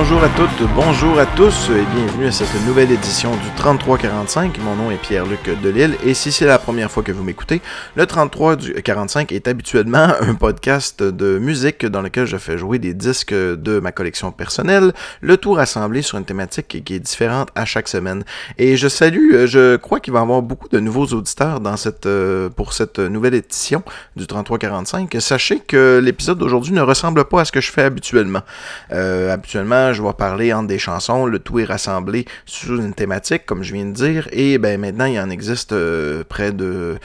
bonjour à toutes, bonjour à tous et bienvenue à cette nouvelle édition du 3345. Mon nom est Pierre-Luc Delille et si c'est la première fois que vous m'écoutez, le 3345 est habituellement un podcast de musique dans lequel je fais jouer des disques de ma collection personnelle, le tout rassemblé sur une thématique qui est différente à chaque semaine. Et je salue, je crois qu'il va y avoir beaucoup de nouveaux auditeurs dans cette, euh, pour cette nouvelle édition du 3345. Sachez que l'épisode d'aujourd'hui ne ressemble pas à ce que je fais habituellement. Euh, habituellement, je vais parler entre des chansons, le tout est rassemblé sous une thématique, comme je viens de dire, et ben maintenant il en existe euh, près de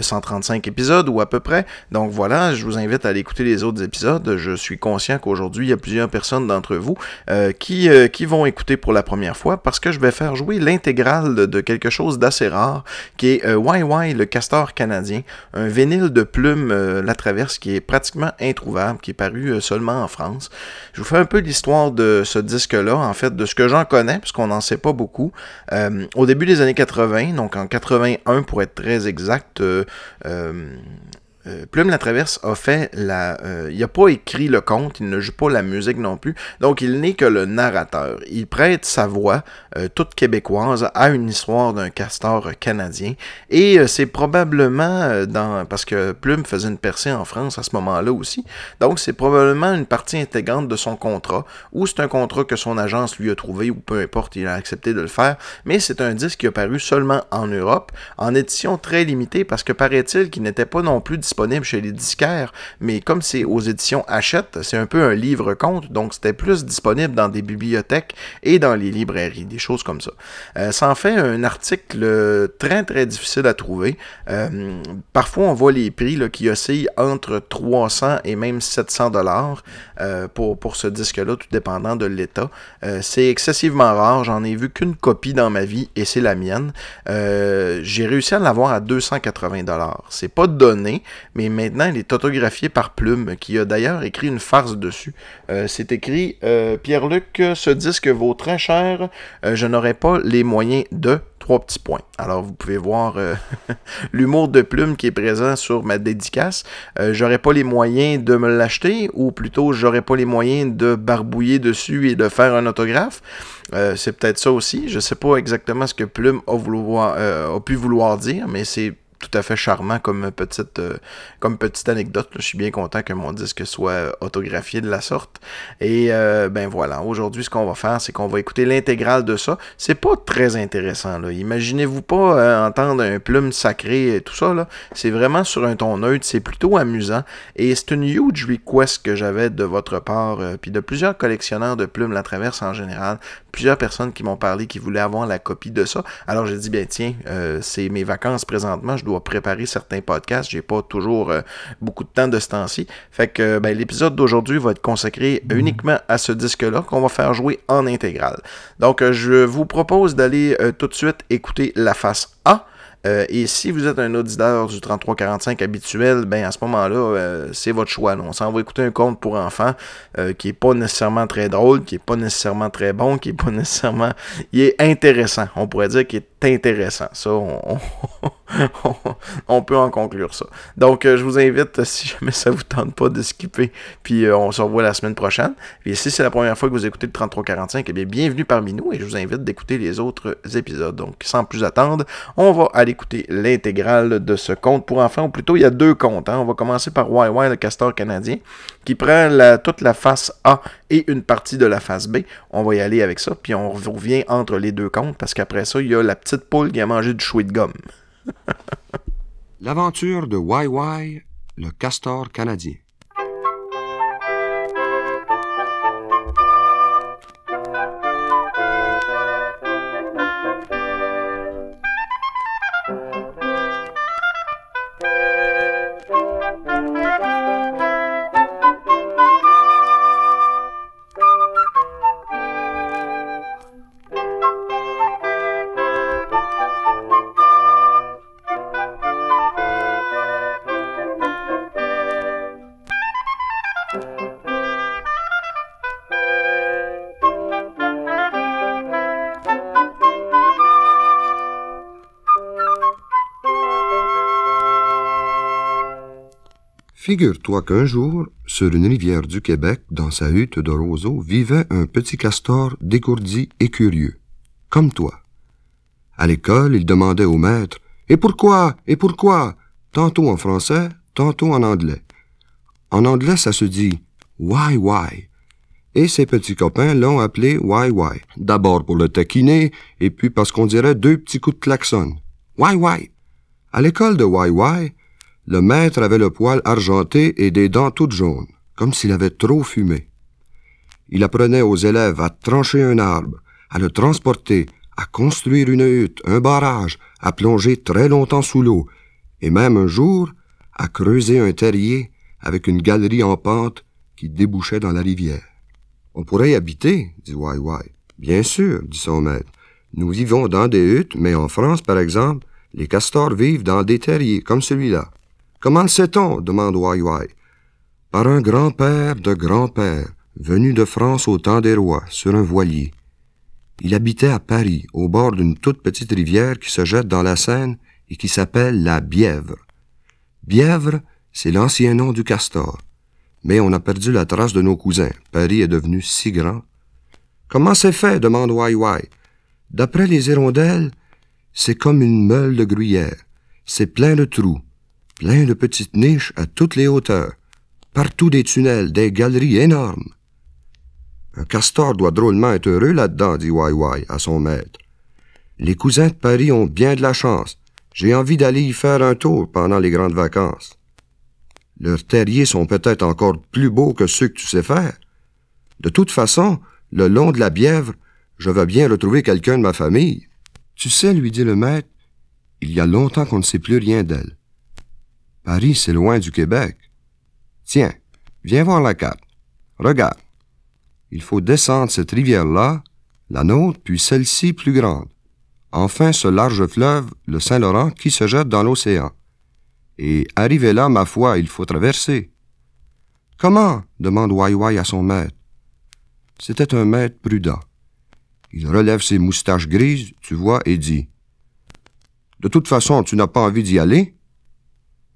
135 euh, épisodes ou à peu près. Donc voilà, je vous invite à aller écouter les autres épisodes. Je suis conscient qu'aujourd'hui il y a plusieurs personnes d'entre vous euh, qui, qui vont écouter pour la première fois parce que je vais faire jouer l'intégrale de, quelque chose d'assez rare qui est YY le castor canadien, un vinyle de plumes La Traverse qui est pratiquement introuvable, qui est paru seulement en France. Je vous fais un peu l'histoire de ce disque-là, en fait, de ce que j'en connais, puisqu'on n'en sait pas beaucoup. Euh, au début des années 80, donc en 81 pour être très exact, euh, euh, Plume la Traverse a fait la. Euh, il n'a pas écrit le conte, il ne joue pas la musique non plus. Donc il n'est que le narrateur. Il prête sa voix, euh, toute québécoise, à une histoire d'un castor canadien. Et c'est probablement dans. Parce que Plume faisait une percée en France à ce moment-là aussi. Donc c'est probablement une partie intégrante de son contrat. Ou c'est un contrat que son agence lui a trouvé, ou peu importe, il a accepté de le faire. Mais c'est un disque qui a paru seulement en Europe, en édition très limitée, parce que paraît-il qu'il n'était pas non plus disponible chez les disquaires, mais comme c'est aux éditions Hachette, c'est un peu un livre-conte, donc c'était plus disponible dans des bibliothèques et dans les librairies, des choses comme ça. Euh, ça en fait un article très très difficile à trouver. Euh, parfois, on voit les prix qui oscillent entre 300 et même 700 dollars euh, pour, pour ce disque-là, tout dépendant de l'état. c'est excessivement rare, j'en ai vu qu'une copie dans ma vie et c'est la mienne. J'ai réussi à l'avoir à 280 dollars. C'est pas donné, mais maintenant il est autographié par Plume, qui a d'ailleurs écrit une farce dessus. Euh, c'est écrit euh, Pierre-Luc, ce disque vaut très cher, euh, je n'aurai pas les moyens de trois petits points. Alors vous pouvez voir l'humour de Plume qui est présent sur ma dédicace. j'aurais pas les moyens de me l'acheter, ou plutôt j'aurais pas les moyens de barbouiller dessus et de faire un autographe. c'est peut-être ça aussi. Je sais pas exactement ce que Plume a, a pu vouloir dire, mais c'est tout à fait charmant comme petite, euh, comme petite anecdote. Je suis bien content que mon disque soit autographié de la sorte. Et euh, ben voilà, aujourd'hui, ce qu'on va faire, c'est qu'on va écouter l'intégrale de ça. C'est pas très intéressant. Là. Imaginez-vous pas euh, entendre un plume sacré et tout ça. Là. C'est vraiment sur un ton neutre. C'est plutôt amusant. Et c'est une huge request que j'avais de votre part, puis de plusieurs collectionneurs de plumes La Traverse en général. Plusieurs personnes qui m'ont parlé qui voulaient avoir la copie de ça. Alors j'ai dit, bien tiens, c'est mes vacances présentement. Je dois préparer certains podcasts. J'ai pas toujours euh, beaucoup de temps de ce temps-ci. Fait que ben, l'épisode d'aujourd'hui va être consacré uniquement à ce disque-là qu'on va faire jouer en intégrale. Donc euh, je vous propose d'aller euh, tout de suite écouter la face A. et si vous êtes un auditeur du 3345 habituel, ben à ce moment-là, c'est votre choix. On s'en va écouter un conte pour enfants qui est pas nécessairement très drôle, qui est pas nécessairement très bon, qui est pas nécessairement. Il est intéressant. On pourrait dire qu'il est intéressant. Ça, on, peut en conclure ça. Donc, euh, je vous invite, si jamais ça vous tente pas de skipper, puis euh, on se revoit la semaine prochaine. Et si c'est la première fois que vous écoutez le 3345, eh bien, bienvenue parmi nous et je vous invite d'écouter les autres épisodes. Donc, sans plus attendre, on va aller écouter l'intégrale de ce conte pour enfants, ou plutôt, il y a deux contes. Hein. On va commencer par YY, le castor canadien, qui prend la, toute la face A et une partie de la face B. On va y aller avec ça, puis on revient entre les deux contes, parce qu'après ça, il y a la petite poule qui a mangé du chouet de gomme. L'aventure de YY, le castor canadien. Figure-toi qu'un jour, sur une rivière du Québec, dans sa hutte de roseau, vivait un petit castor dégourdi et curieux, comme toi. À l'école, il demandait au maître Et pourquoi Et pourquoi? Tantôt en français, tantôt en anglais. En anglais, ça se dit Why, why Et ses petits copains l'ont appelé Why, why. D'abord pour le taquiner, et puis parce qu'on dirait deux petits coups de klaxon. Why, why À l'école de Why, why, le maître avait le poil argenté et des dents toutes jaunes, comme s'il avait trop fumé. Il apprenait aux élèves à trancher un arbre, à le transporter, à construire une hutte, un barrage, à plonger très longtemps sous l'eau, et même un jour à creuser un terrier avec une galerie en pente qui débouchait dans la rivière. On pourrait y habiter, dit Wai Wai. Bien sûr, dit son maître. Nous vivons dans des huttes, mais en France, par exemple, les castors vivent dans des terriers comme celui-là. Comment le sait-on? demande Wai Wai. Par un grand-père de grand-père, venu de France au temps des rois, sur un voilier. Il habitait à Paris, au bord d'une toute petite rivière qui se jette dans la Seine et qui s'appelle la Bièvre. Bièvre, c'est l'ancien nom du castor. Mais on a perdu la trace de nos cousins. Paris est devenu si grand. Comment c'est fait? demande Wai Wai. D'après les hirondelles, c'est comme une meule de gruyère. C'est plein de trous, plein de petites niches à toutes les hauteurs. Partout des tunnels, des galeries énormes. Un castor doit drôlement être heureux là-dedans, dit Wai Wai à son maître. Les cousins de Paris ont bien de la chance. J'ai envie d'aller y faire un tour pendant les grandes vacances. Leurs terriers sont peut-être encore plus beaux que ceux que tu sais faire. De toute façon, le long de la Bièvre, je vais bien retrouver quelqu'un de ma famille. Tu sais, lui dit le maître, il y a longtemps qu'on ne sait plus rien d'elle. Paris, c'est loin du Québec. Tiens, viens voir la carte. Regarde il faut descendre cette rivière-là, la nôtre, puis celle-ci plus grande. Enfin, ce large fleuve, le Saint-Laurent, qui se jette dans l'océan. Et arrivé là, ma foi, il faut traverser. Comment? demande Wai à son maître. C'était un maître prudent. Il relève ses moustaches grises, tu vois, et dit De toute façon, tu n'as pas envie d'y aller?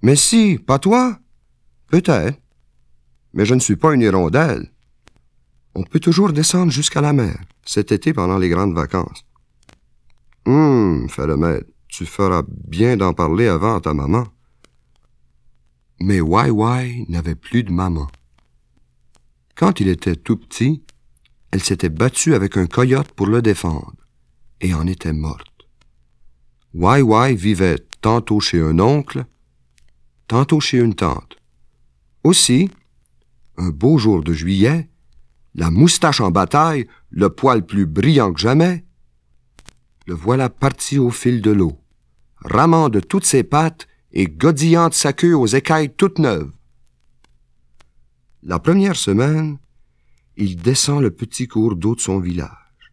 Mais si, pas toi Peut-être. Mais je ne suis pas une hirondelle. On peut toujours descendre jusqu'à la mer, cet été pendant les grandes vacances. Hum, fait le maître, tu feras bien d'en parler avant à ta maman. Mais Wai Wai n'avait plus de maman. Quand il était tout petit, elle s'était battue avec un coyote pour le défendre, et en était morte. Wai Wai vivait tantôt chez un oncle, tantôt chez une tante. Aussi, un beau jour de juillet, la moustache en bataille, le poil plus brillant que jamais, le voilà parti au fil de l'eau, ramant de toutes ses pattes et godillant de sa queue aux écailles toutes neuves. La première semaine, il descend le petit cours d'eau de son village.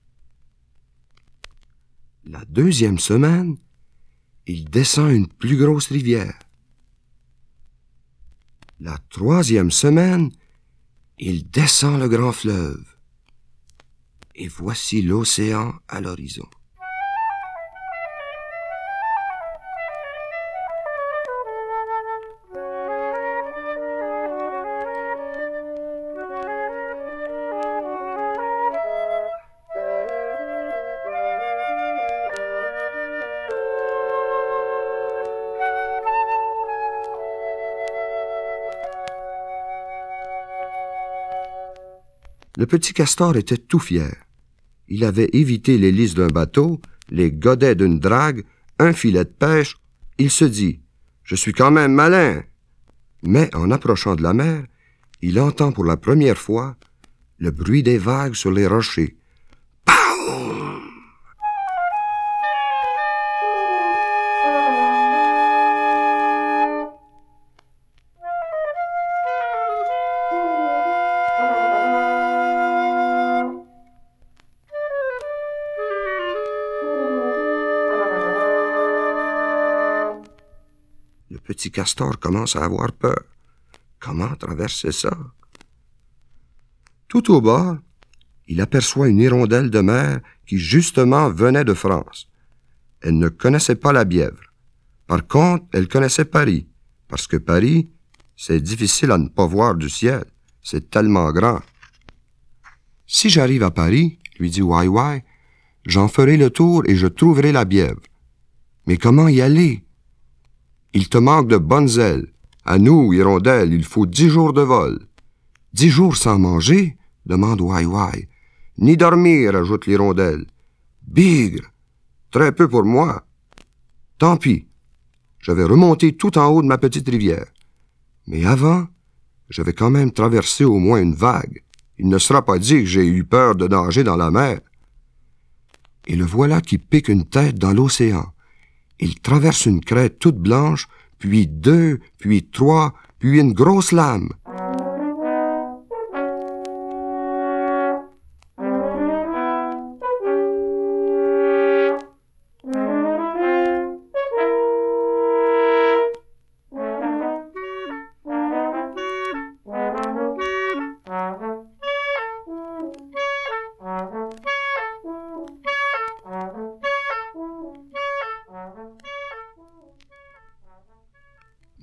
La deuxième semaine, il descend une plus grosse rivière. La troisième semaine, il descend le grand fleuve. Et voici l'océan à l'horizon. Le petit castor était tout fier. Il avait évité l'hélice d'un bateau, les godets d'une drague, un filet de pêche. Il se dit Je suis quand même malin. Mais en approchant de la mer, il entend pour la première fois le bruit des vagues sur les rochers, petit castor commence à avoir peur. Comment traverser ça? Tout au bas, il aperçoit une hirondelle de mer qui justement venait de France. Elle ne connaissait pas la Bièvre. Par contre, elle connaissait Paris, parce que Paris, C'est difficile à ne pas voir du ciel. C'est tellement grand. Si j'arrive à Paris, lui dit Wai j'en ferai le tour et je trouverai la Bièvre. Mais comment y aller? Il te manque de bonnes ailes. À nous, hirondelles, il faut dix jours de vol. Dix jours sans manger? demande Wai Wai. Ni dormir, ajoute l'hirondelle. Bigre! Très peu pour moi. Tant pis. Je vais remonter tout en haut de ma petite rivière. Mais avant, je vais quand même traverser au moins une vague. Il ne sera pas dit que j'ai eu peur de danger dans la mer. Et le voilà qui pique une tête dans l'océan. Il traverse une crête toute blanche, puis deux, puis trois, puis une grosse lame.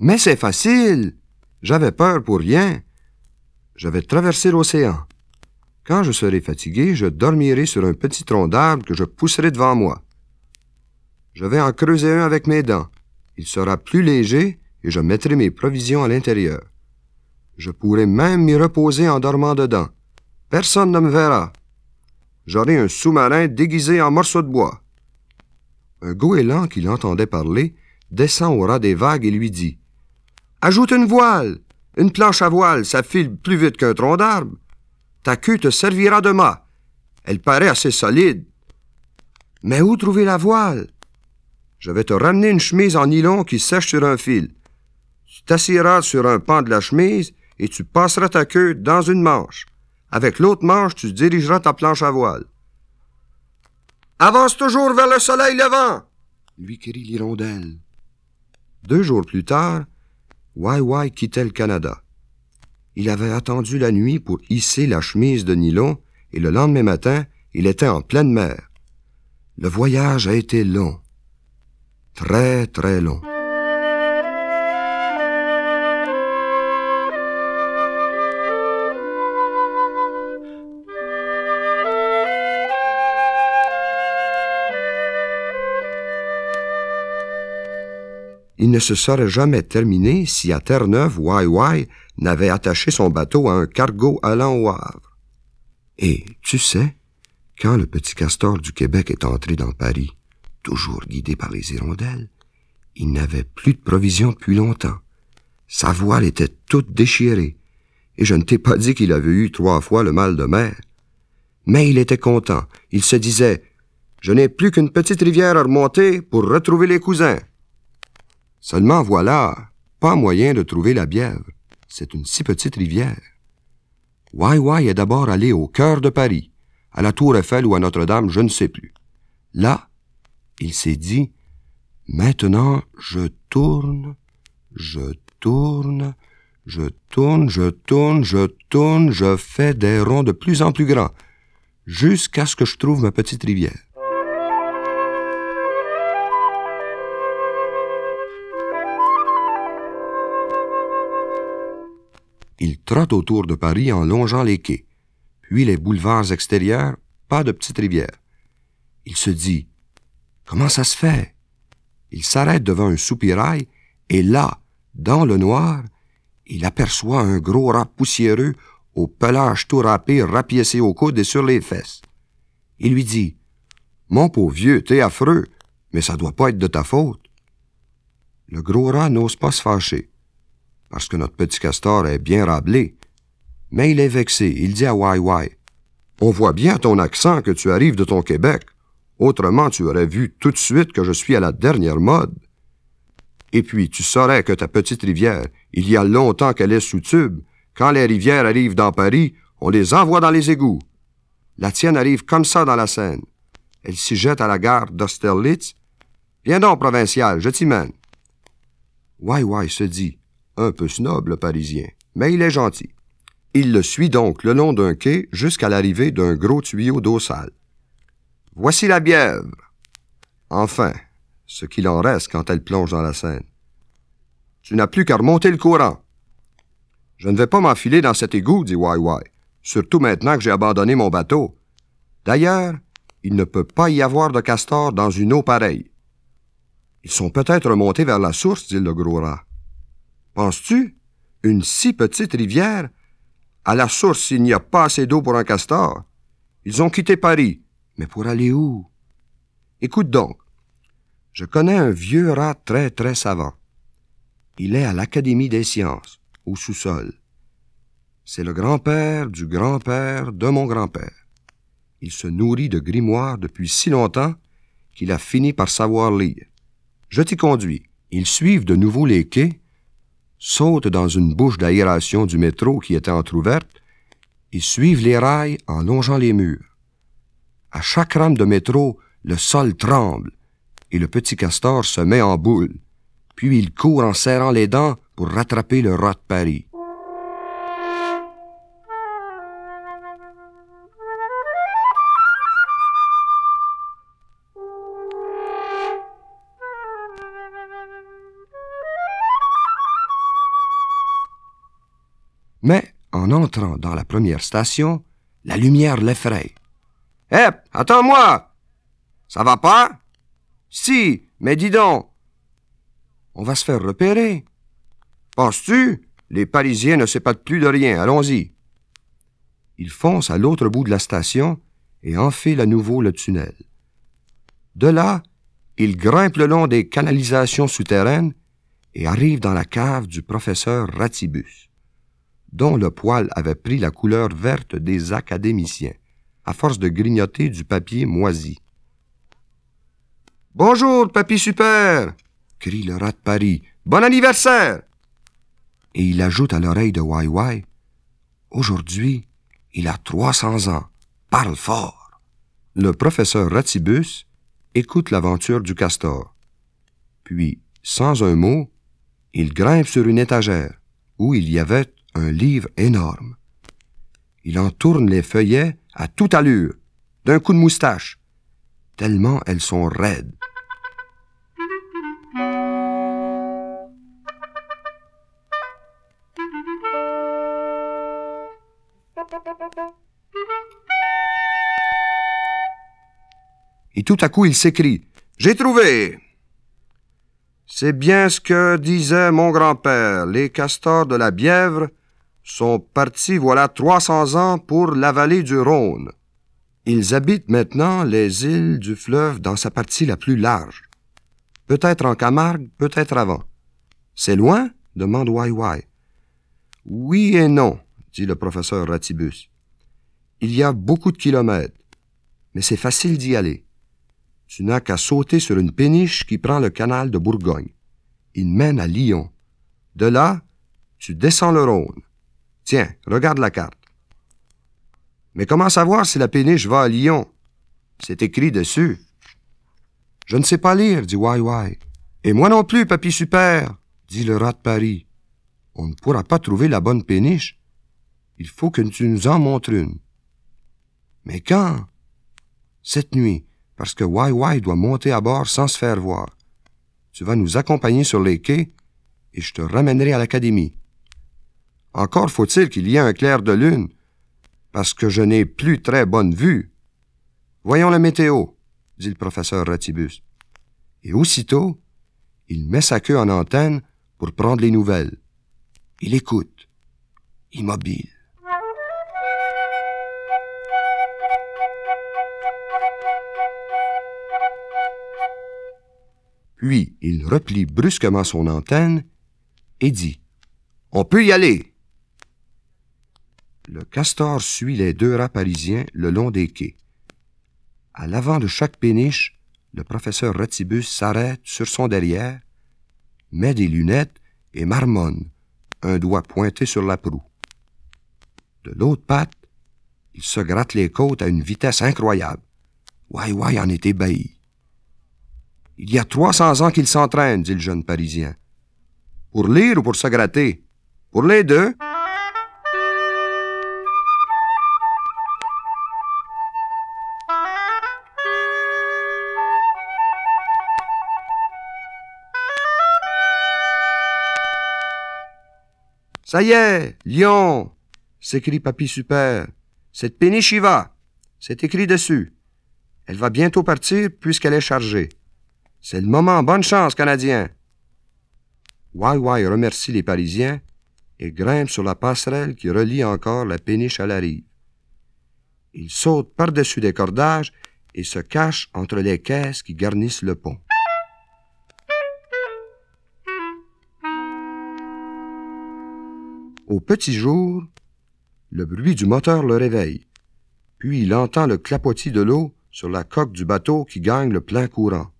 Mais c'est facile. J'avais peur pour rien. Je vais traverser l'océan. Quand je serai fatigué, je dormirai sur un petit tronc d'arbre que je pousserai devant moi. Je vais en creuser un avec mes dents. Il sera plus léger et je mettrai mes provisions à l'intérieur. Je pourrai même m'y reposer en dormant dedans. Personne ne me verra. J'aurai un sous-marin déguisé en morceau de bois. Un goéland qui l'entendait parler descend au ras des vagues et lui dit Ajoute une voile. Une planche à voile, ça file plus vite qu'un tronc d'arbre. Ta queue te servira de mât. Elle paraît assez solide. Mais où trouver la voile? Je vais te ramener une chemise en nylon qui sèche sur un fil. Tu t'assiras sur un pan de la chemise et tu passeras ta queue dans une manche. Avec l'autre manche, tu dirigeras ta planche à voile. Avance toujours vers le soleil levant, lui crie l'hirondelle. Deux jours plus tard, Wai quittait le Canada? Il avait attendu la nuit pour hisser la chemise de nylon et le lendemain matin, il était en pleine mer. Le voyage a été long. Très, très long. Il ne se serait jamais terminé si à Terre-Neuve, Wai n'avait attaché son bateau à un cargo allant au Havre. Et, tu sais, quand le petit castor du Québec est entré dans Paris, toujours guidé par les hirondelles, il n'avait plus de provisions depuis longtemps. Sa voile était toute déchirée, et je ne t'ai pas dit qu'il avait eu trois fois le mal de mer. Mais il était content. Il se disait, je n'ai plus qu'une petite rivière à remonter pour retrouver les cousins. Seulement voilà, pas moyen de trouver la Bièvre. C'est une si petite rivière. Wai est d'abord allé au cœur de Paris, à la Tour Eiffel ou à Notre-Dame, je ne sais plus. Là, il s'est dit, maintenant je tourne, je tourne, je tourne, je tourne, je tourne, je fais des ronds de plus en plus grands, jusqu'à ce que je trouve ma petite rivière. Il trotte autour de Paris en longeant les quais, puis les boulevards extérieurs, pas de petite rivière. Il se dit Comment ça se fait? Il s'arrête devant un soupirail, et là, dans le noir, il aperçoit un gros rat poussiéreux au pelage tout râpé, rapiécé au coude et sur les fesses. Il lui dit Mon pauvre vieux, t'es affreux, mais ça doit pas être de ta faute. Le gros rat n'ose pas se fâcher parce que notre petit castor est bien rablé. Mais il est vexé. Il dit à Wai Wai On voit bien ton accent que tu arrives de ton Québec. Autrement, tu aurais vu tout de suite que je suis à la dernière mode. Et puis, tu saurais que ta petite rivière, il y a longtemps qu'elle est sous tube. Quand les rivières arrivent dans Paris, on les envoie dans les égouts. La tienne arrive comme ça dans la Seine. Elle s'y jette à la gare d'Austerlitz. Viens donc, provincial, je t'y mène. Wai Wai se dit un peu snob, le Parisien, mais il est gentil. Il le suit donc le long d'un quai jusqu'à l'arrivée d'un gros tuyau d'eau sale. Voici la Bièvre. Enfin, ce qu'il en reste quand elle plonge dans la Seine. Tu n'as plus qu'à remonter le courant. Je ne vais pas m'enfiler dans cet égout, dit Wai surtout maintenant que j'ai abandonné mon bateau. D'ailleurs, il ne peut pas y avoir de castors dans une eau pareille. Ils sont peut-être remontés vers la source, dit le gros rat. Penses-tu? Une si petite rivière? À la source, il n'y a pas assez d'eau pour un castor. Ils ont quitté Paris. Mais pour aller où? Écoute donc. Je connais un vieux rat très très savant. Il est à l'Académie des sciences, au sous-sol. C'est le grand-père du grand-père de mon grand-père. Il se nourrit de grimoires depuis si longtemps qu'il a fini par savoir lire. Je t'y conduis. Ils suivent de nouveau les quais, sautent dans une bouche d'aération du métro qui était entr'ouverte, et suivent les rails en longeant les murs. À chaque rame de métro, le sol tremble, et le petit castor se met en boule, puis il court en serrant les dents pour rattraper le rat de Paris. Mais, en entrant dans la première station, la lumière l'effraie. Hé, attends-moi! Ça va pas? Si, mais dis donc! On va se faire repérer. Penses-tu? Les Parisiens ne s'épatent plus de rien. Allons-y. Il fonce à l'autre bout de la station et enfile à nouveau le tunnel. De là, il grimpe le long des canalisations souterraines et arrive dans la cave du professeur Ratibus dont le poil avait pris la couleur verte des académiciens, à force de grignoter du papier moisi. Bonjour, papy super! crie le rat de Paris. Bon anniversaire! Et il ajoute à l'oreille de Wai Aujourd'hui, il a trois cents ans. Parle fort. Le professeur Ratibus écoute l'aventure du castor. Puis, sans un mot, il grimpe sur une étagère où il y avait un livre énorme. Il en tourne les feuillets à toute allure, d'un coup de moustache, tellement elles sont raides. Et tout à coup il s'écrie J'ai trouvé C'est bien ce que disait mon grand-père. Les castors de la Bièvre sont partis voilà trois cents ans pour la vallée du Rhône. Ils habitent maintenant les îles du fleuve dans sa partie la plus large. Peut-être en Camargue, peut-être avant. C'est loin? demande Wai Oui et non, dit le professeur Ratibus. Il y a beaucoup de kilomètres, mais c'est facile d'y aller. Tu n'as qu'à sauter sur une péniche qui prend le canal de Bourgogne. Il mène à Lyon. De là, tu descends le Rhône. Tiens, regarde la carte. Mais comment savoir si la péniche va à Lyon? C'est écrit dessus. Je ne sais pas lire, dit Wai Et moi non plus, papy super, dit le rat de Paris. On ne pourra pas trouver la bonne péniche. Il faut que tu nous en montres une. Mais quand? Cette nuit, parce que Wai doit monter à bord sans se faire voir. Tu vas nous accompagner sur les quais et je te ramènerai à l'académie. Encore faut-il qu'il y ait un clair de lune, parce que je n'ai plus très bonne vue. Voyons la météo, dit le professeur Ratibus. Et aussitôt, il met sa queue en antenne pour prendre les nouvelles. Il écoute, immobile. Puis il replie brusquement son antenne et dit On peut y aller. Le castor suit les deux rats parisiens le long des quais. À l'avant de chaque péniche, le professeur Ratibus s'arrête sur son derrière, met des lunettes et marmonne, un doigt pointé sur la proue. De l'autre patte, il se gratte les côtes à une vitesse incroyable. Wai Wai en est ébahi? Il y a trois cents ans qu'il s'entraîne, dit le jeune Parisien. Pour lire ou pour se gratter? Pour les deux? Ça y est, lion! s'écrie Papy Super. Cette péniche y va. C'est écrit dessus. Elle va bientôt partir puisqu'elle est chargée. C'est le moment. Bonne chance, Canadien. Wai remercie les Parisiens et grimpe sur la passerelle qui relie encore la péniche à la rive. Il saute par-dessus des cordages et se cache entre les caisses qui garnissent le pont. Au petit jour, le bruit du moteur le réveille, puis il entend le clapotis de l'eau sur la coque du bateau qui gagne le plein courant.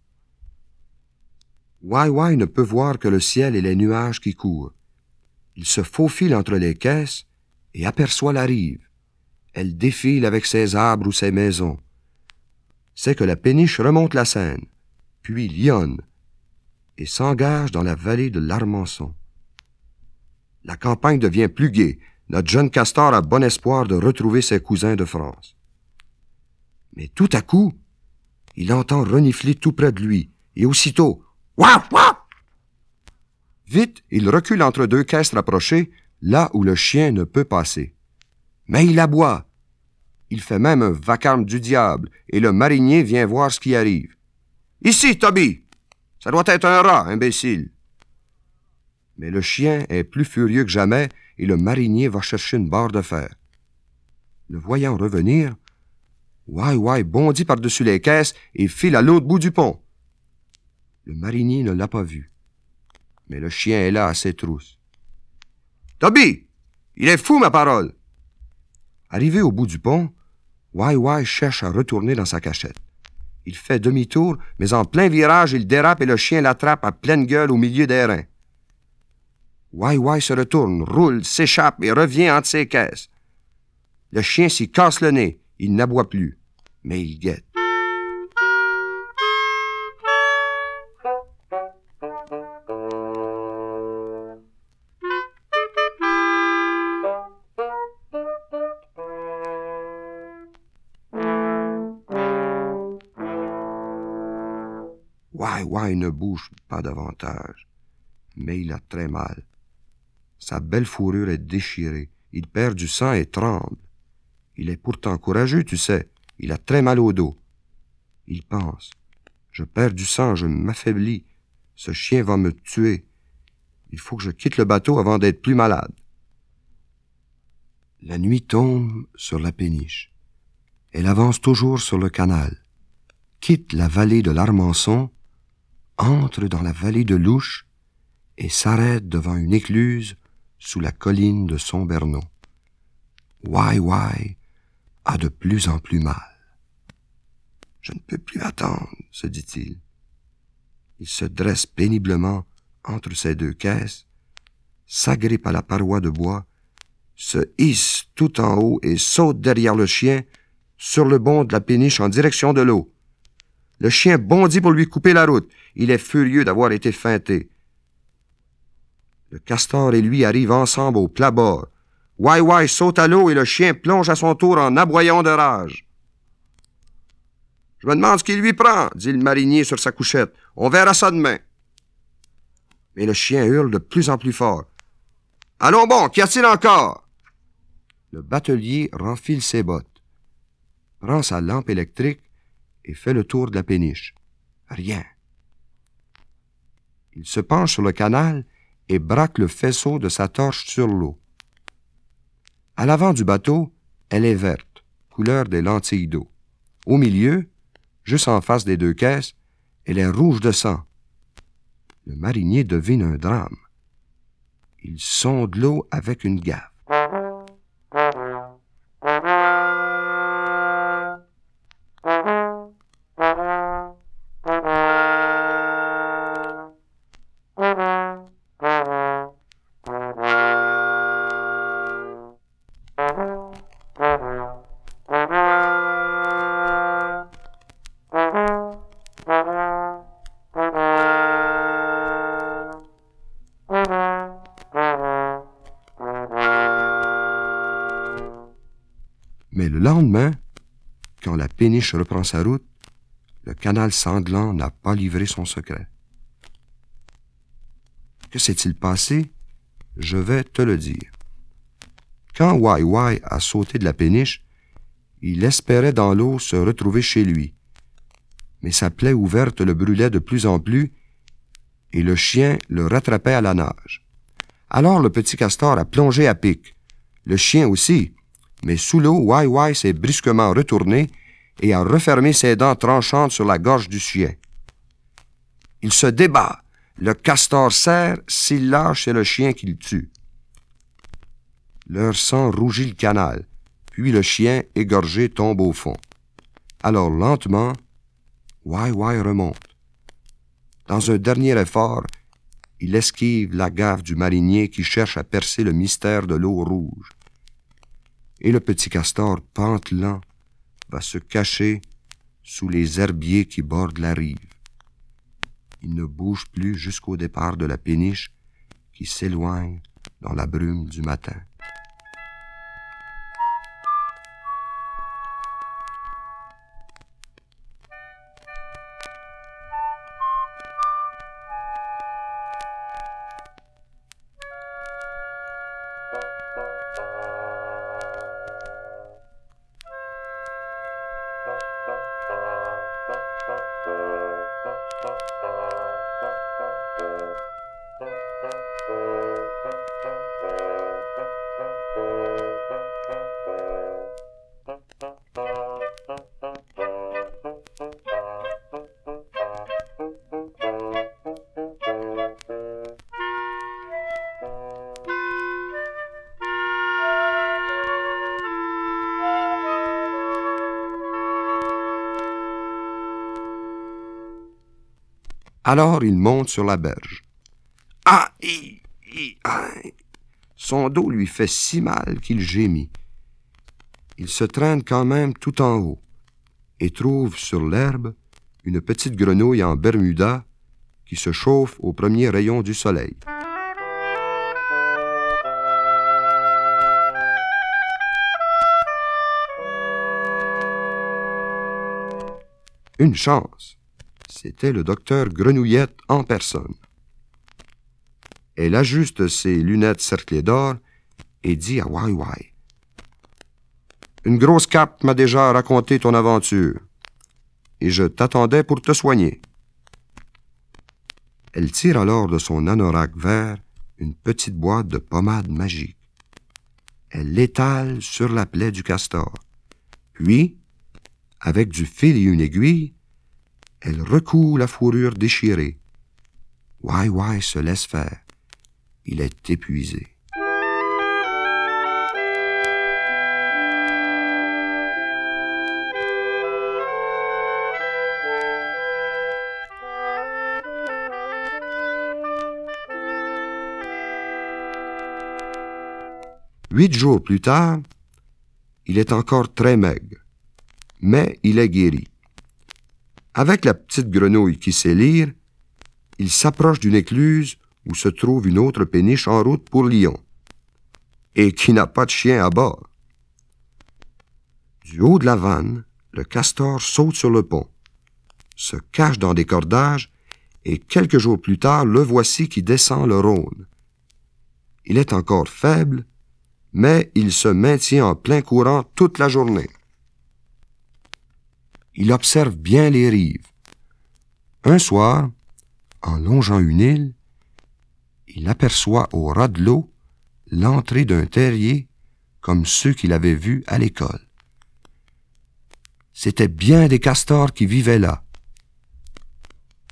Wai Wai ne peut voir que le ciel et les nuages qui courent. Il se faufile entre les caisses et aperçoit la rive. Elle défile avec ses arbres ou ses maisons. C'est que la péniche remonte la Seine, puis lionne, et s'engage dans la vallée de l'Armançon. La campagne devient plus gaie. Notre jeune castor a bon espoir de retrouver ses cousins de France. Mais tout à coup, il entend renifler tout près de lui, et aussitôt, Waf, waf! Vite, il recule entre deux caisses rapprochées, là où le chien ne peut passer. Mais il aboie. Il fait même un vacarme du diable, et le marinier vient voir ce qui arrive. Ici, Toby! Ça doit être un rat, imbécile. Mais le chien est plus furieux que jamais, et le marinier va chercher une barre de fer. Le voyant revenir, Wai Wai bondit par-dessus les caisses et file à l'autre bout du pont. Le marinier ne l'a pas vu. Mais le chien est là à ses trousses. Toby! Il est fou, ma parole! Arrivé au bout du pont, Wai Wai cherche à retourner dans sa cachette. Il fait demi-tour, mais en plein virage, il dérape et le chien l'attrape à pleine gueule au milieu des reins. Wai Wai se retourne, roule, s'échappe et revient entre ses caisses. Le chien s'y casse le nez. Il n'aboie plus, mais il guette. Wai Wai ne bouge pas davantage, mais il a très mal. Sa belle fourrure est déchirée, il perd du sang et tremble. Il est pourtant courageux, tu sais, il a très mal au dos. Il pense. Je perds du sang, je m'affaiblis. Ce chien va me tuer. Il faut que je quitte le bateau avant d'être plus malade. La nuit tombe sur la péniche. Elle avance toujours sur le canal, quitte la vallée de l'Armançon, entre dans la vallée de l'Ouche et s'arrête devant une écluse sous la colline de Sombernon. Why, why a de plus en plus mal. Je ne peux plus attendre, se dit-il. Il se dresse péniblement entre ces deux caisses, s'agrippe à la paroi de bois, se hisse tout en haut et saute derrière le chien sur le bord de la péniche en direction de l'eau. Le chien bondit pour lui couper la route. Il est furieux d'avoir été feinté. Le castor et lui arrivent ensemble au plat bord. Wai Wai saute à l'eau et le chien plonge à son tour en aboyant de rage. Je me demande ce qu'il lui prend, dit le marinier sur sa couchette. On verra ça demain. Mais le chien hurle de plus en plus fort. Allons bon, qu'y a-t-il encore? Le batelier renfile ses bottes, prend sa lampe électrique et fait le tour de la péniche. Rien. Il se penche sur le canal et braque le faisceau de sa torche sur l'eau. À l'avant du bateau, elle est verte, couleur des lentilles d'eau. Au milieu, juste en face des deux caisses, elle est rouge de sang. Le marinier devine un drame. Il sonde l'eau avec une gaffe. Lendemain, quand la péniche reprend sa route, le canal sanglant n'a pas livré son secret. Que s'est-il passé? Je vais te le dire. Quand Wai Wai a sauté de la péniche, il espérait dans l'eau se retrouver chez lui. Mais sa plaie ouverte le brûlait de plus en plus, et le chien le rattrapait à la nage. Alors le petit castor a plongé à pic. Le chien aussi, mais sous l'eau, Wai Wai s'est brusquement retourné et a refermé ses dents tranchantes sur la gorge du chien. Il se débat. Le castor serre, s'il lâche, c'est le chien qu'il tue. Leur sang rougit le canal, puis le chien, égorgé, tombe au fond. Alors lentement, Wai Wai remonte. Dans un dernier effort, il esquive la gaffe du marinier qui cherche à percer le mystère de l'eau rouge. Et le petit castor pantelant va se cacher sous les herbiers qui bordent la rive. Il ne bouge plus jusqu'au départ de la péniche qui s'éloigne dans la brume du matin. Alors il monte sur la berge. Ah, ah Son dos lui fait si mal qu'il gémit. Il se traîne quand même tout en haut et trouve sur l'herbe une petite grenouille en Bermuda qui se chauffe au premier rayon du soleil. Une chance. C'était le docteur Grenouillette en personne. Elle ajuste ses lunettes cerclées d'or et dit à Wai Wai. Une grosse cape m'a déjà raconté ton aventure, et je t'attendais pour te soigner. Elle tire alors de son anorak vert une petite boîte de pommade magique. Elle l'étale sur la plaie du castor. Puis, avec du fil et une aiguille, elle recoue la fourrure déchirée. Wai Wai se laisse faire. Il est épuisé. Huit jours plus tard, il est encore très maigre, mais il est guéri. Avec la petite grenouille qui sait lire, il s'approche d'une écluse où se trouve une autre péniche en route pour Lyon, et qui n'a pas de chien à bord. Du haut de la vanne, le castor saute sur le pont, se cache dans des cordages, et quelques jours plus tard, le voici qui descend le Rhône. Il est encore faible, mais il se maintient en plein courant toute la journée il observe bien les rives. Un soir, en longeant une île, il aperçoit au ras de l'eau l'entrée d'un terrier comme ceux qu'il avait vus à l'école. C'étaient bien des castors qui vivaient là.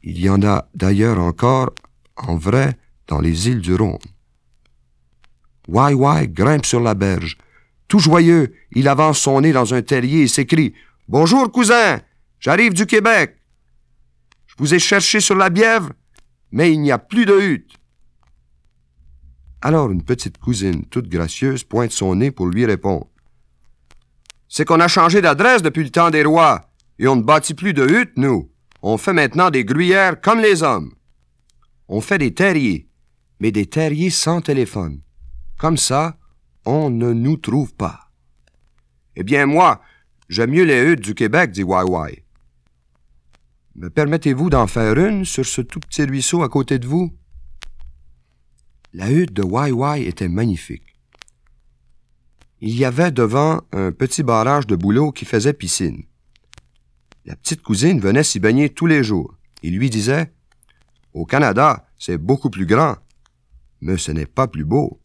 Il y en a d'ailleurs encore, en vrai, dans les îles du Rhône. Wai Wai grimpe sur la berge. Tout joyeux, il avance son nez dans un terrier et s'écrie Bonjour, cousin. J'arrive du Québec. Je vous ai cherché sur la Bièvre, mais il n'y a plus de hutte. Alors une petite cousine toute gracieuse pointe son nez pour lui répondre. C'est qu'on a changé d'adresse depuis le temps des rois, et on ne bâtit plus de huttes, nous. On fait maintenant des gruyères comme les hommes. On fait des terriers, mais des terriers sans téléphone. Comme ça, on ne nous trouve pas. Eh bien, moi, J'aime mieux les huttes du Québec, dit Wai Me permettez-vous d'en faire une sur ce tout petit ruisseau à côté de vous? La hutte de Wai était magnifique. Il y avait devant un petit barrage de bouleau qui faisait piscine. La petite cousine venait s'y baigner tous les jours. Il lui disait Au Canada, c'est beaucoup plus grand, mais ce n'est pas plus beau.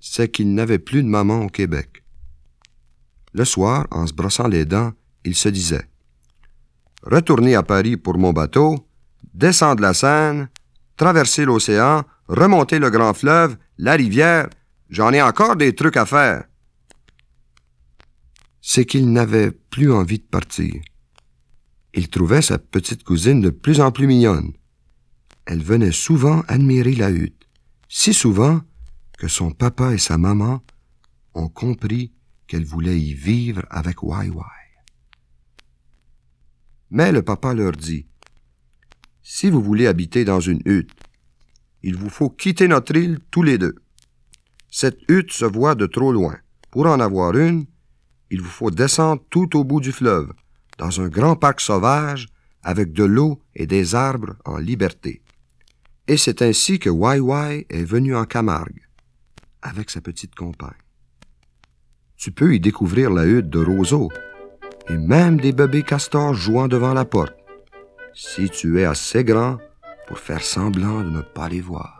C'est qu'il n'avait plus de maman au Québec. Le soir, en se brossant les dents, il se disait Retourner à Paris pour mon bateau, descendre la Seine, traverser l'océan, remonter le grand fleuve, la rivière, j'en ai encore des trucs à faire. C'est qu'il n'avait plus envie de partir. Il trouvait sa petite cousine de plus en plus mignonne. Elle venait souvent admirer la hutte, si souvent que son papa et sa maman ont compris qu'elle voulait y vivre avec Wai Mais le papa leur dit, Si vous voulez habiter dans une hutte, il vous faut quitter notre île tous les deux. Cette hutte se voit de trop loin. Pour en avoir une, il vous faut descendre tout au bout du fleuve, dans un grand parc sauvage, avec de l'eau et des arbres en liberté. Et c'est ainsi que Wai est venu en Camargue, avec sa petite compagne. Tu peux y découvrir la hutte de roseaux, et même des bébés castors jouant devant la porte, si tu es assez grand pour faire semblant de ne pas les voir.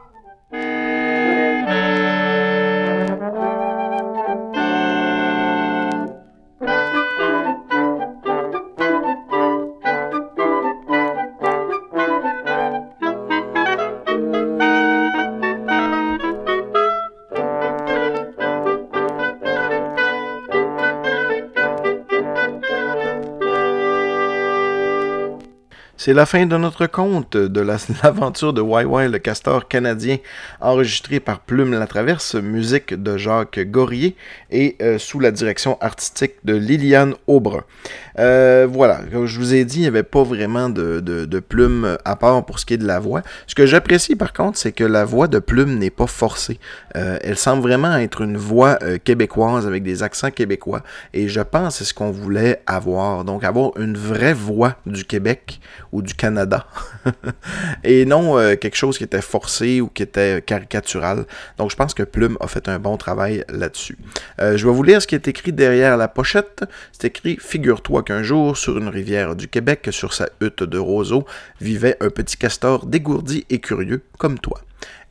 C'est la fin de notre conte de l'aventure de YY le castor canadien, enregistré par Plume la Traverse, musique de Jacques Gorier et euh, sous la direction artistique de Liliane Aubrun. Euh, voilà, comme je vous ai dit, il n'y avait pas vraiment de, Plume à part pour ce qui est de la voix. Ce que j'apprécie par contre, c'est que la voix de Plume n'est pas forcée. Euh, elle semble vraiment être une voix québécoise avec des accents québécois et je pense c'est ce qu'on voulait avoir. Donc avoir une vraie voix du Québec ou du Canada. et non euh, quelque chose qui était forcé ou qui était caricatural. Donc je pense que Plume a fait un bon travail là-dessus. Euh, je vais vous lire ce qui est écrit derrière la pochette. C'est écrit Figure-toi qu'un jour, sur une rivière du Québec, sur sa hutte de roseaux, vivait un petit castor dégourdi et curieux comme toi.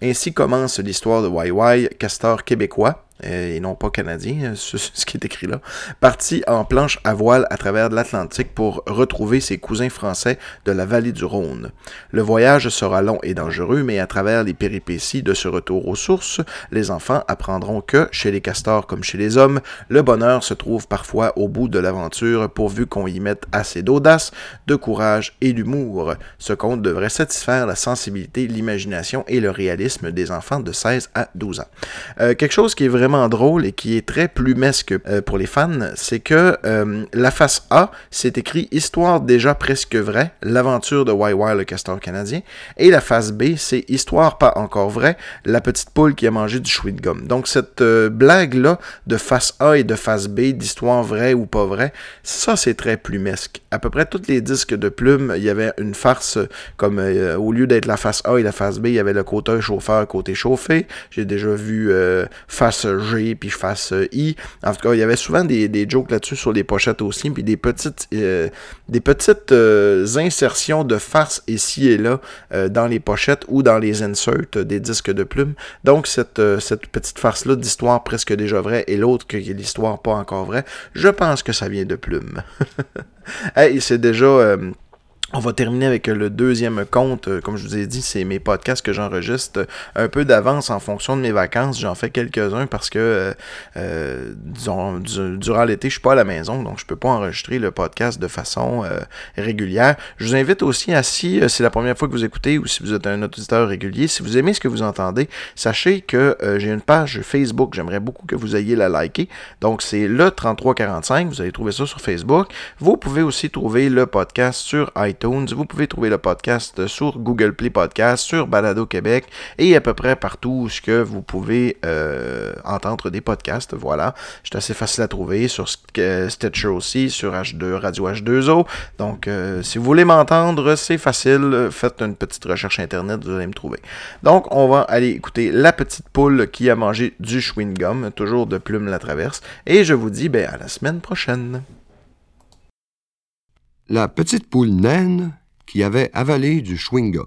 Ainsi commence l'histoire de YY, castor québécois, et non pas canadien, euh, ce, qui est écrit là, parti en planche à voile à travers l'Atlantique pour retrouver ses cousins français de la vallée du Rhône. Le voyage sera long et dangereux, mais à travers les péripéties de ce retour aux sources, les enfants apprendront que, chez les castors comme chez les hommes, le bonheur se trouve parfois au bout de l'aventure pourvu qu'on y mette assez d'audace, de courage et d'humour. Ce conte devrait satisfaire la sensibilité, l'imagination et le réalisme des enfants de 16 à 12 ans. Euh, quelque chose qui est vraiment drôle et qui est très plumesque euh, pour les fans, c'est que euh, la face A, c'est écrit Histoire déjà presque vraie, l'aventure de YY le castor canadien, et la face B, c'est Histoire pas encore vraie, la petite poule qui a mangé du chewing gomme. Donc cette euh, blague-là de face A et de face B, d'histoire vraie ou pas vraie, ça c'est très plumesque. À peu près tous les disques de plumes, il y avait une farce comme au lieu d'être la face A et la face B, il y avait le côté chauffeur, côté chauffé. J'ai déjà vu face G, puis je fasse euh, I. En tout cas, il y avait souvent des, des jokes là-dessus sur les pochettes aussi, puis des petites, euh, des petites euh, insertions de farce ici et là dans les pochettes ou dans les inserts des disques de plumes. Donc, cette, cette petite farce-là d'histoire presque déjà vraie et l'autre qui est l'histoire pas encore vraie, je pense que ça vient de plumes. hey, c'est déjà on va terminer avec le deuxième compte. Euh, comme je vous ai dit, c'est mes podcasts que j'enregistre un peu d'avance en fonction de mes vacances. J'en fais quelques-uns parce que, euh, euh, durant l'été, je suis pas à la maison, donc je peux pas enregistrer le podcast de façon régulière. Je vous invite aussi à, si c'est la première fois que vous écoutez ou si vous êtes un auditeur régulier, si vous aimez ce que vous entendez, sachez que j'ai une page Facebook. J'aimerais beaucoup que vous ayez la liker. Donc, c'est le 3345. Vous allez trouver ça sur Facebook. Vous pouvez aussi trouver le podcast sur iTunes Vous pouvez trouver le podcast sur Google Play Podcast, sur Balado Québec et à peu près partout où ce que vous pouvez euh, entendre des podcasts. Voilà, c'est assez facile à trouver sur Stitcher aussi, sur H2 Radio H2O. Donc, euh, si vous voulez m'entendre, c'est facile. Faites une petite recherche internet, vous allez me trouver. Donc, on va aller écouter la petite poule qui a mangé du chewing-gum, toujours de plume la traverse. Et je vous dis ben, à la semaine prochaine. La petite poule naine qui avait avalé du chewing-gum.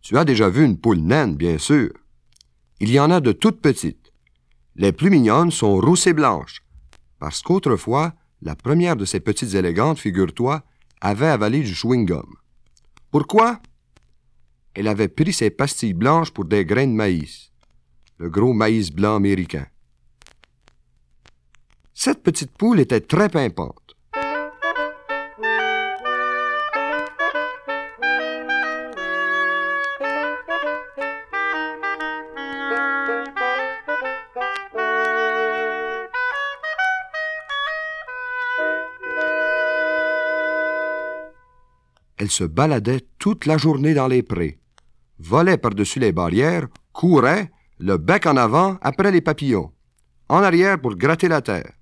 Tu as déjà vu une poule naine, bien sûr. Il y en a de toutes petites. Les plus mignonnes sont rousses et blanches, parce qu'autrefois, la première de ces petites élégantes, figure-toi, avait avalé du chewing-gum. Pourquoi? Elle avait pris ses pastilles blanches pour des grains de maïs, le gros maïs blanc américain. Cette petite poule était très pimpante. Elle se baladait toute la journée dans les prés, volait par-dessus les barrières, courait, le bec en avant après les papillons, en arrière pour gratter la terre.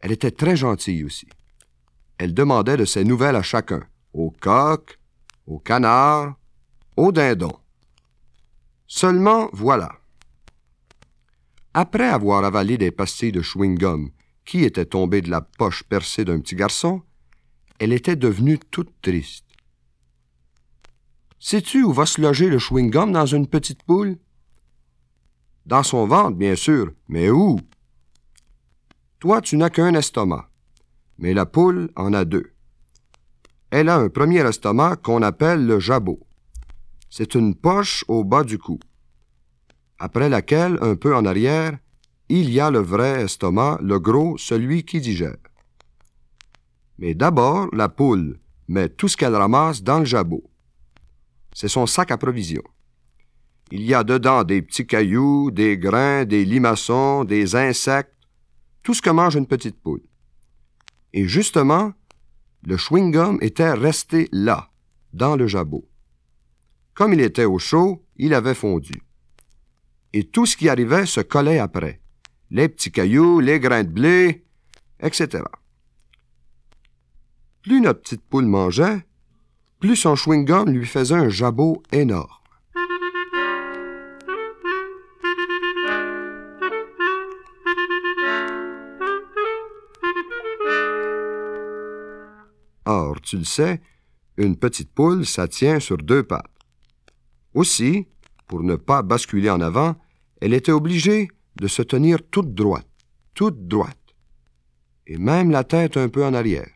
Elle était très gentille aussi. Elle demandait de ses nouvelles à chacun, au coq, au canard, au dindon. Seulement, voilà. Après avoir avalé des pastilles de chewing-gum qui étaient tombées de la poche percée d'un petit garçon, elle était devenue toute triste. Sais-tu où va se loger le chewing-gum dans une petite poule? Dans son ventre, bien sûr, mais où? Toi, tu n'as qu'un estomac, mais la poule en a deux. Elle a un premier estomac qu'on appelle le jabot. C'est une poche au bas du cou, après laquelle, un peu en arrière, il y a le vrai estomac, le gros, celui qui digère. Mais d'abord, la poule met tout ce qu'elle ramasse dans le jabot. C'est son sac à provisions. Il y a dedans des petits cailloux, des grains, des limaçons, des insectes, tout ce que mange une petite poule. Et justement, le chewing-gum était resté là, dans le jabot. Comme il était au chaud, il avait fondu. Et tout ce qui arrivait se collait après. Les petits cailloux, les grains de blé, etc. Plus notre petite poule mangeait, plus son chewing-gum lui faisait un jabot énorme. Or, tu le sais, une petite poule, ça tient sur deux pattes. Aussi, pour ne pas basculer en avant, elle était obligée de se tenir toute droite, toute droite, et même la tête un peu en arrière.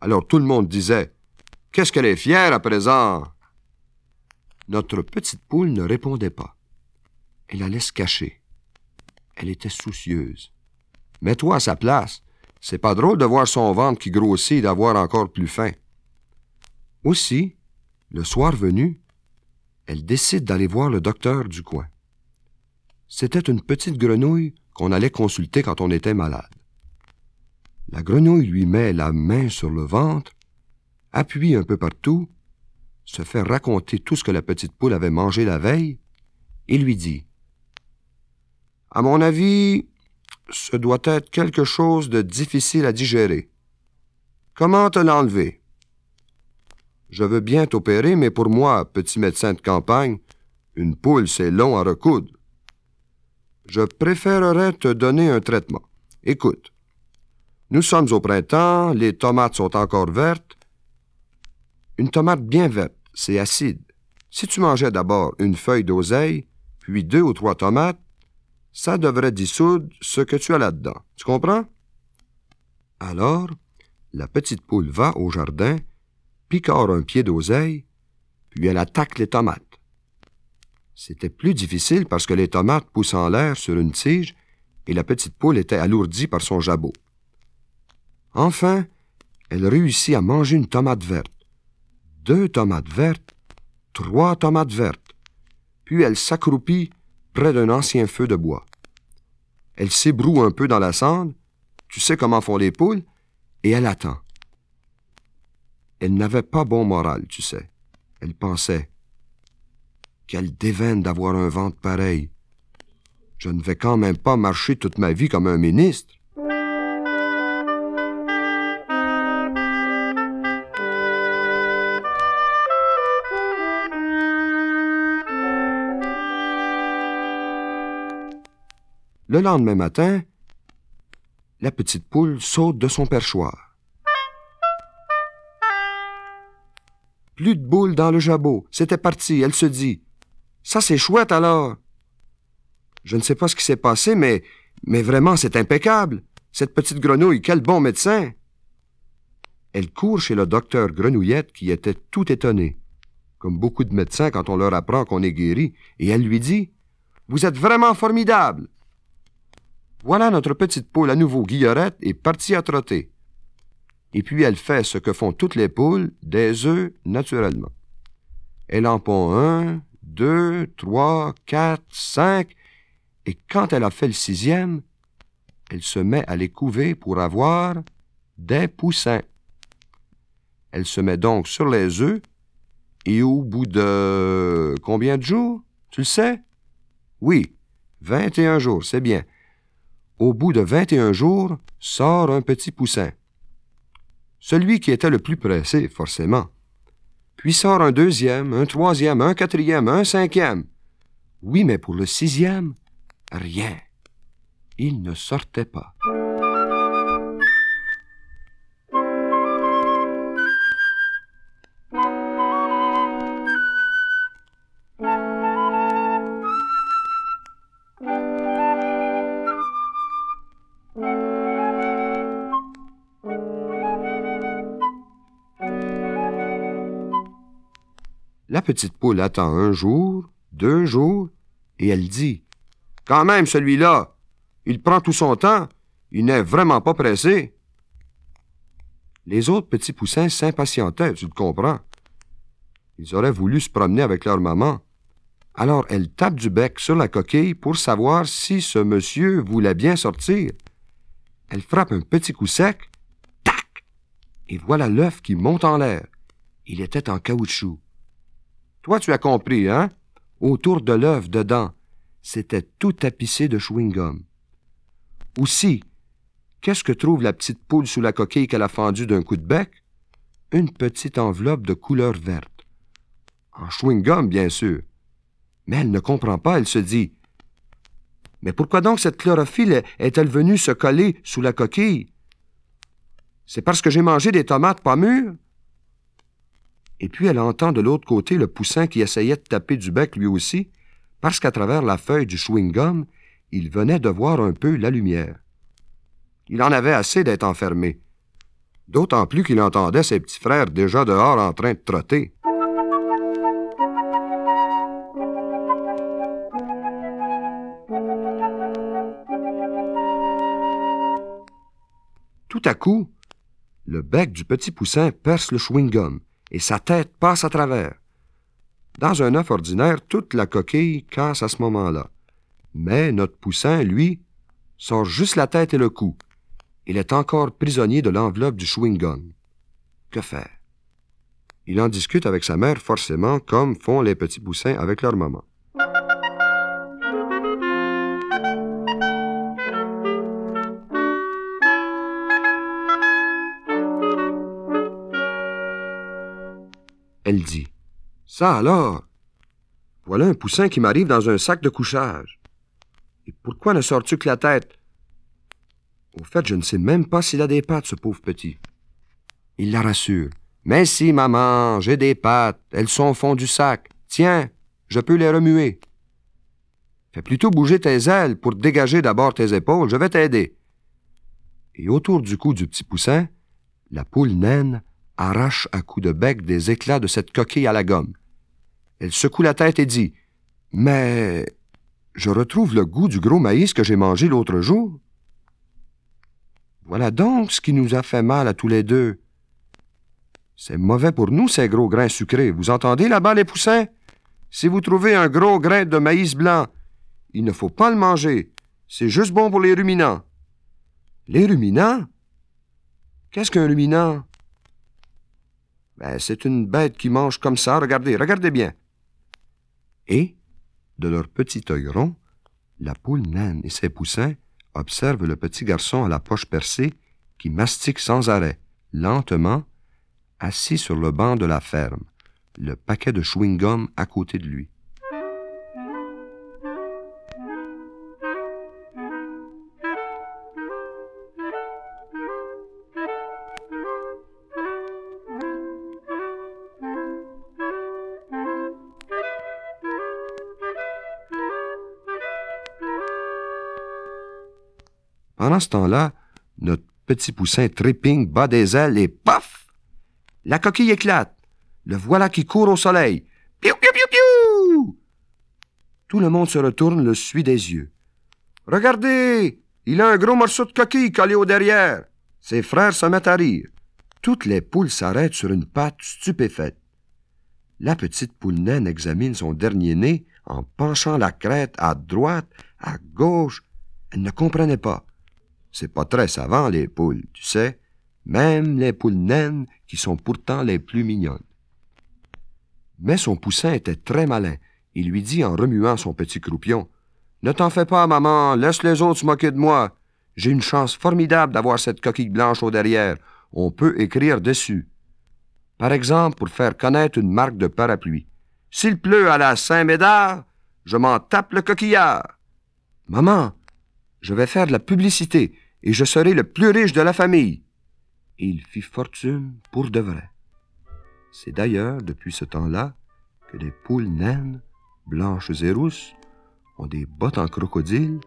Alors tout le monde disait Qu'est-ce qu'elle est fière à présent? Notre petite poule ne répondait pas. Elle allait se cacher. Elle était soucieuse. Mets-toi à sa place. C'est pas drôle de voir son ventre qui grossit et d'avoir encore plus faim. Aussi, le soir venu, elle décide d'aller voir le docteur du coin. C'était une petite grenouille qu'on allait consulter quand on était malade. La grenouille lui met la main sur le ventre, appuie un peu partout, se fait raconter tout ce que la petite poule avait mangé la veille, et lui dit À mon avis, ce doit être quelque chose de difficile à digérer. Comment te l'enlever? Je veux bien t'opérer, mais pour moi, petit médecin de campagne, une poule, c'est long à recoudre. Je préférerais te donner un traitement. Écoute, nous sommes au printemps, les tomates sont encore vertes. Une tomate bien verte, c'est acide. Si tu mangeais d'abord une feuille d'oseille, puis deux ou trois tomates, ça devrait dissoudre ce que tu as là-dedans. Tu comprends? Alors, la petite poule va au jardin, picore un pied d'oseille, puis elle attaque les tomates. C'était plus difficile parce que les tomates poussent en l'air sur une tige et la petite poule était alourdie par son jabot. Enfin, elle réussit à manger une tomate verte, deux tomates vertes, trois tomates vertes, puis elle s'accroupit près d'un ancien feu de bois. Elle s'ébroue un peu dans la cendre, tu sais comment font les poules, et elle attend. Elle n'avait pas bon moral, tu sais. Elle pensait. Quelle déveine d'avoir un ventre pareil. Je ne vais quand même pas marcher toute ma vie comme un ministre. Le lendemain matin, la petite poule saute de son perchoir. Plus de boules dans le jabot. C'était parti. Elle se dit Ça, c'est chouette alors. Je ne sais pas ce qui s'est passé, mais, mais vraiment, c'est impeccable. Cette petite grenouille, quel bon médecin. Elle court chez le docteur Grenouillette qui était tout étonné, comme beaucoup de médecins quand on leur apprend qu'on est guéri, et elle lui dit Vous êtes vraiment formidable. Voilà notre petite poule à nouveau guillerette est partie à trotter. Et puis elle fait ce que font toutes les poules, des œufs naturellement. Elle en pond un, deux, trois, quatre, cinq, et quand elle a fait le sixième, elle se met à les couver pour avoir des poussins. Elle se met donc sur les œufs, et au bout de combien de jours, tu le sais? Oui, vingt et un jours, c'est bien au bout de 21 jours, sort un petit poussin. Celui qui était le plus pressé, forcément. Puis sort un deuxième, un troisième, un quatrième, un cinquième. Oui, mais pour le sixième, rien. Il ne sortait pas. Petite poule attend un jour, deux jours, et elle dit Quand même, celui-là, il prend tout son temps, il n'est vraiment pas pressé. Les autres petits poussins s'impatientaient, tu le comprends. Ils auraient voulu se promener avec leur maman. Alors elle tape du bec sur la coquille pour savoir si ce monsieur voulait bien sortir. Elle frappe un petit coup sec, tac, et voilà l'œuf qui monte en l'air. Il était en caoutchouc. Toi, tu as compris, hein? Autour de l'œuf, dedans, c'était tout tapissé de chewing-gum. Aussi, qu'est-ce que trouve la petite poule sous la coquille qu'elle a fendue d'un coup de bec? Une petite enveloppe de couleur verte. En chewing-gum, bien sûr. Mais elle ne comprend pas, elle se dit. Mais pourquoi donc cette chlorophylle est-elle venue se coller sous la coquille? C'est parce que j'ai mangé des tomates pas mûres? Et puis elle entend de l'autre côté le poussin qui essayait de taper du bec lui aussi, parce qu'à travers la feuille du chewing-gum, il venait de voir un peu la lumière. Il en avait assez d'être enfermé, d'autant plus qu'il entendait ses petits frères déjà dehors en train de trotter. Tout à coup, le bec du petit poussin perce le chewing-gum et sa tête passe à travers. Dans un œuf ordinaire, toute la coquille casse à ce moment-là. Mais notre poussin, lui, sort juste la tête et le cou. Il est encore prisonnier de l'enveloppe du chewing-gum. Que faire? Il en discute avec sa mère forcément, comme font les petits poussins avec leur maman. Elle dit Ça alors Voilà un poussin qui m'arrive dans un sac de couchage. Et pourquoi ne sors-tu que la tête Au fait, je ne sais même pas s'il a des pattes, ce pauvre petit. Il la rassure. Mais si, maman, j'ai des pattes. Elles sont au fond du sac. Tiens, je peux les remuer. Fais plutôt bouger tes ailes pour dégager d'abord tes épaules. Je vais t'aider. Et autour du cou du petit poussin, la poule naine arrache à coups de bec des éclats de cette coquille à la gomme. Elle secoue la tête et dit Mais je retrouve le goût du gros maïs que j'ai mangé l'autre jour. Voilà donc ce qui nous a fait mal à tous les deux. C'est mauvais pour nous, ces gros grains sucrés. Vous entendez là-bas, les poussins? Si vous trouvez un gros grain de maïs blanc, il ne faut pas le manger. C'est juste bon pour les ruminants. Les ruminants? Qu'est-ce qu'un ruminant? Ben, c'est une bête qui mange comme ça. Regardez, regardez bien. Et, de leur petit œil rond, la poule naine et ses poussins observent le petit garçon à la poche percée qui mastique sans arrêt, lentement, assis sur le banc de la ferme, le paquet de chewing-gum à côté de lui. Pendant ce temps-là, notre petit poussin tripping bat des ailes et paf! La coquille éclate. Le voilà qui court au soleil. Piou, piou, piou, piou! Tout le monde se retourne, le suit des yeux. Regardez! Il a un gros morceau de coquille collé au derrière. Ses frères se mettent à rire. Toutes les poules s'arrêtent sur une patte stupéfaite. La petite poule naine examine son dernier nez en penchant la crête à droite, à gauche. Elle ne comprenait pas. C'est pas très savant, les poules, tu sais, même les poules naines qui sont pourtant les plus mignonnes. Mais son poussin était très malin. Il lui dit en remuant son petit croupion Ne t'en fais pas, maman, laisse les autres se moquer de moi. J'ai une chance formidable d'avoir cette coquille blanche au derrière. On peut écrire dessus. Par exemple, pour faire connaître une marque de parapluie. S'il pleut à la Saint-Médard, je m'en tape le coquillard. Maman, je vais faire de la publicité et je serai le plus riche de la famille. Et il fit fortune pour de vrai. C'est d'ailleurs depuis ce temps-là que les poules naines, blanches et rousses, ont des bottes en crocodile,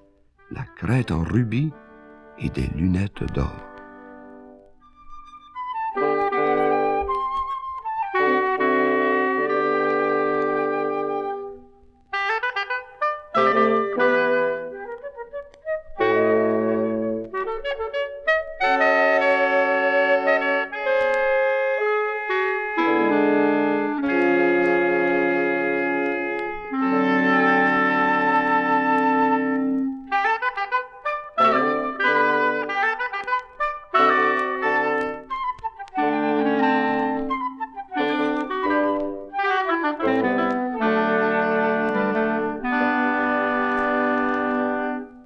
la crête en rubis et des lunettes d'or.